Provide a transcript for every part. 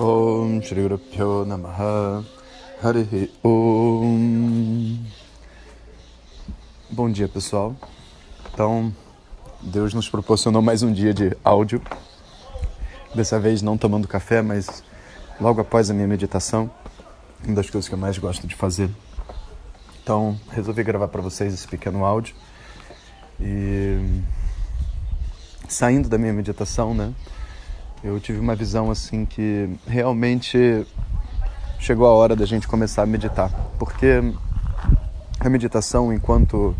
Om Shri Guru Pyo Namaha Harihi Om Bom dia pessoal. Então, Deus nos proporcionou mais um dia de áudio. Dessa vez não tomando café, mas logo após a minha meditação, uma das coisas que eu mais gosto de fazer. Então, resolvi gravar para vocês esse pequeno áudio. E saindo da minha meditação, né? Eu tive uma visão assim que realmente chegou a hora da gente começar a meditar, porque a meditação enquanto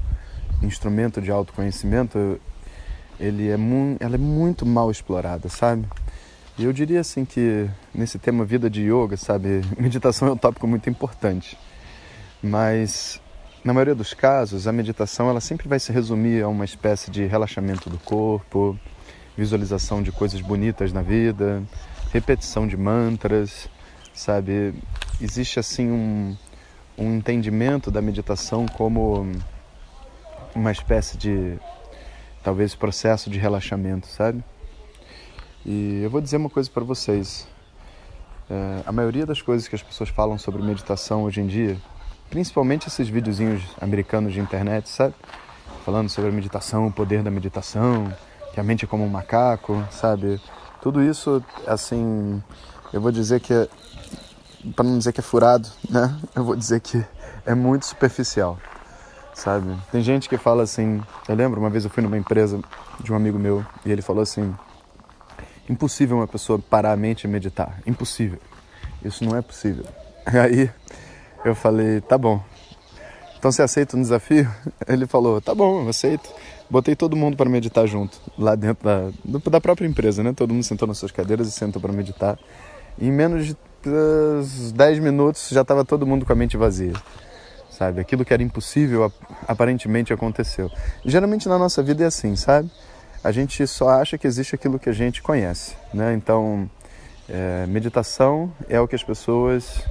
instrumento de autoconhecimento, ele é ela é muito mal explorada, sabe? E eu diria assim que nesse tema vida de yoga, sabe, meditação é um tópico muito importante. Mas na maioria dos casos, a meditação ela sempre vai se resumir a uma espécie de relaxamento do corpo, visualização de coisas bonitas na vida, repetição de mantras, sabe? Existe assim um, um entendimento da meditação como uma espécie de talvez processo de relaxamento, sabe? E eu vou dizer uma coisa para vocês. É, a maioria das coisas que as pessoas falam sobre meditação hoje em dia, principalmente esses videozinhos americanos de internet, sabe? Falando sobre a meditação, o poder da meditação, que a mente é como um macaco, sabe? Tudo isso, assim, eu vou dizer que é, para não dizer que é furado, né? Eu vou dizer que é muito superficial, sabe? Tem gente que fala assim, eu lembro uma vez eu fui numa empresa de um amigo meu e ele falou assim: impossível uma pessoa parar a mente e meditar, impossível. Isso não é possível. Aí eu falei, tá bom. Então você aceita o desafio? Ele falou, tá bom, eu aceito. Botei todo mundo para meditar junto, lá dentro da, da própria empresa, né? Todo mundo sentou nas suas cadeiras e sentou para meditar. E em menos de 10 minutos já estava todo mundo com a mente vazia. Sabe? Aquilo que era impossível aparentemente aconteceu. Geralmente na nossa vida é assim, sabe? A gente só acha que existe aquilo que a gente conhece, né? Então, é, meditação é o que as pessoas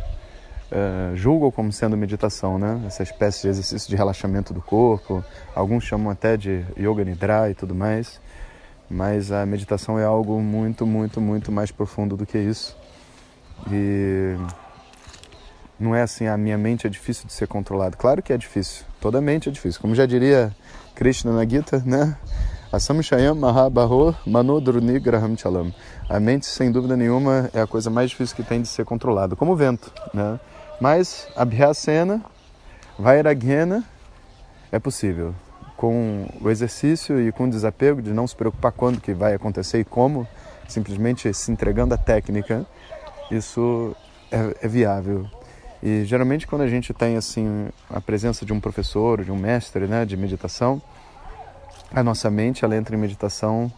uh, julgam como sendo meditação, né? Essa espécie de exercício de relaxamento do corpo. Alguns chamam até de yoga nidra e tudo mais. Mas a meditação é algo muito, muito, muito mais profundo do que isso. E não é assim, a minha mente é difícil de ser controlada. Claro que é difícil. Toda mente é difícil. Como já diria Krishna na Gita, né? Asamshayam Mahabaho Manodruni Graham Chalam. A mente, sem dúvida nenhuma, é a coisa mais difícil que tem de ser controlada, como o vento, né? Mas Abhyasena, Vairaghena, é possível. Com o exercício e com o desapego de não se preocupar quando que vai acontecer e como, simplesmente se entregando à técnica, isso é, é viável. E geralmente quando a gente tem assim a presença de um professor, de um mestre, né, de meditação, a nossa mente ela entra em meditação,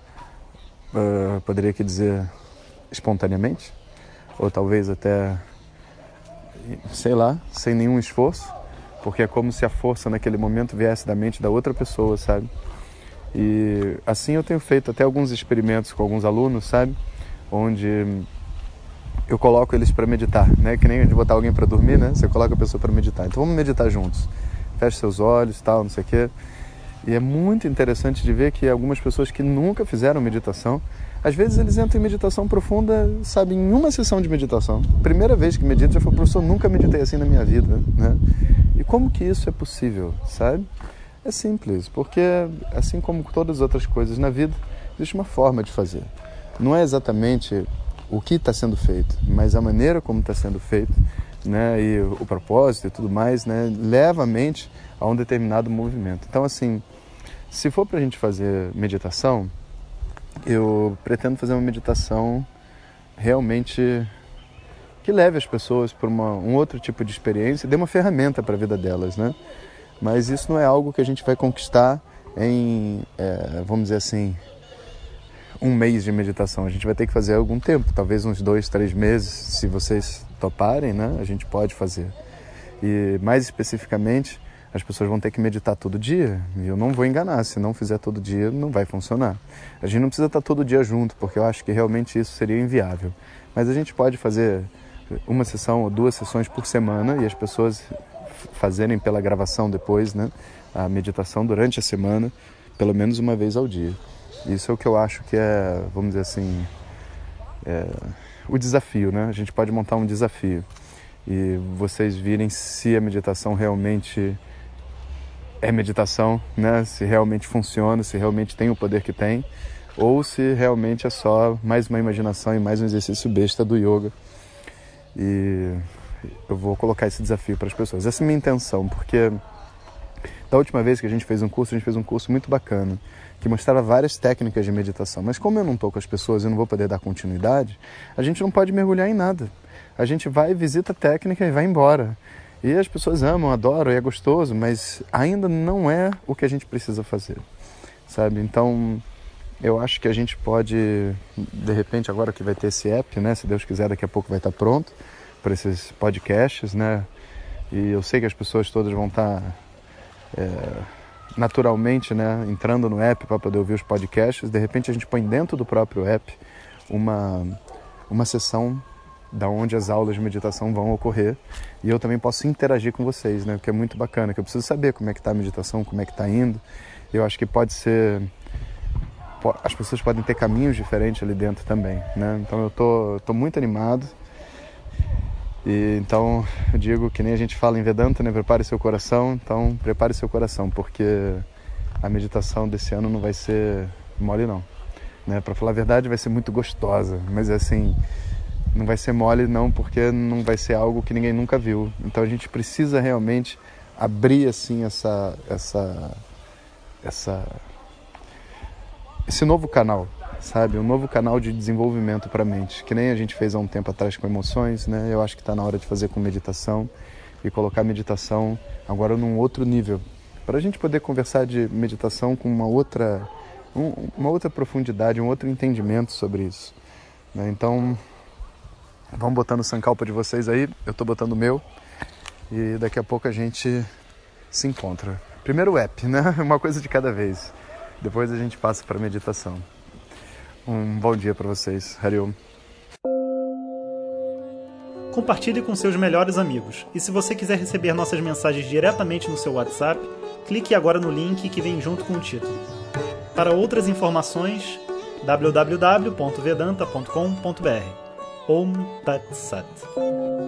uh, poderia que dizer espontaneamente, ou talvez até sei lá, sem nenhum esforço, porque é como se a força naquele momento viesse da mente da outra pessoa, sabe? E assim eu tenho feito até alguns experimentos com alguns alunos, sabe? Onde eu coloco eles para meditar, né? Que nem de botar alguém para dormir, né? Você coloca a pessoa para meditar. Então vamos meditar juntos. Feche seus olhos, tal, não sei o quê. E é muito interessante de ver que algumas pessoas que nunca fizeram meditação, às vezes eles entram em meditação profunda, sabe, em uma sessão de meditação. Primeira vez que medito, já falei, professor, nunca meditei assim na minha vida, né? E como que isso é possível, sabe? É simples, porque assim como todas as outras coisas na vida, existe uma forma de fazer. Não é exatamente o que está sendo feito, mas a maneira como está sendo feito, né? E o propósito e tudo mais, né? Leva a mente a um determinado movimento. Então, assim, se for para a gente fazer meditação, eu pretendo fazer uma meditação realmente que leve as pessoas para um outro tipo de experiência dê uma ferramenta para a vida delas, né? Mas isso não é algo que a gente vai conquistar em, é, vamos dizer assim, um mês de meditação. A gente vai ter que fazer algum tempo, talvez uns dois, três meses, se vocês toparem, né? A gente pode fazer. E mais especificamente, as pessoas vão ter que meditar todo dia. E eu não vou enganar, se não fizer todo dia, não vai funcionar. A gente não precisa estar todo dia junto, porque eu acho que realmente isso seria inviável. Mas a gente pode fazer uma sessão ou duas sessões por semana e as pessoas fazerem pela gravação depois, né? A meditação durante a semana, pelo menos uma vez ao dia. Isso é o que eu acho que é, vamos dizer assim, é, o desafio, né? A gente pode montar um desafio e vocês virem se a meditação realmente é meditação, né? Se realmente funciona, se realmente tem o poder que tem, ou se realmente é só mais uma imaginação e mais um exercício besta do yoga. E eu vou colocar esse desafio para as pessoas. Essa é a minha intenção, porque da última vez que a gente fez um curso, a gente fez um curso muito bacana que mostrava várias técnicas de meditação. Mas como eu não estou com as pessoas e não vou poder dar continuidade, a gente não pode mergulhar em nada. A gente vai, visita a técnica e vai embora. E as pessoas amam, adoram e é gostoso, mas ainda não é o que a gente precisa fazer, sabe? Então, eu acho que a gente pode, de repente, agora que vai ter esse app, né? Se Deus quiser, daqui a pouco vai estar pronto para esses podcasts, né? E eu sei que as pessoas todas vão estar é, naturalmente, né, entrando no app para poder ouvir os podcasts, de repente a gente põe dentro do próprio app uma, uma sessão da onde as aulas de meditação vão ocorrer e eu também posso interagir com vocês, né, o que é muito bacana, que eu preciso saber como é que está a meditação, como é que está indo. Eu acho que pode ser as pessoas podem ter caminhos diferentes ali dentro também, né? Então eu tô, tô muito animado e então eu digo que nem a gente fala em Vedanta, né? Prepare seu coração. Então prepare seu coração, porque a meditação desse ano não vai ser mole não, né? Para falar a verdade, vai ser muito gostosa, mas assim não vai ser mole não, porque não vai ser algo que ninguém nunca viu. Então a gente precisa realmente abrir assim essa essa essa esse novo canal, sabe? Um novo canal de desenvolvimento para a mente, que nem a gente fez há um tempo atrás com emoções, né? Eu acho que está na hora de fazer com meditação e colocar meditação agora num outro nível, para a gente poder conversar de meditação com uma outra, um, uma outra profundidade, um outro entendimento sobre isso. Né? Então, vamos botando o sankalpa de vocês aí, eu estou botando o meu e daqui a pouco a gente se encontra. Primeiro o app, né? Uma coisa de cada vez. Depois a gente passa para meditação. Um bom dia para vocês. Hariom. Compartilhe com seus melhores amigos. E se você quiser receber nossas mensagens diretamente no seu WhatsApp, clique agora no link que vem junto com o título. Para outras informações, www.vedanta.com.br. Om Tat Sat.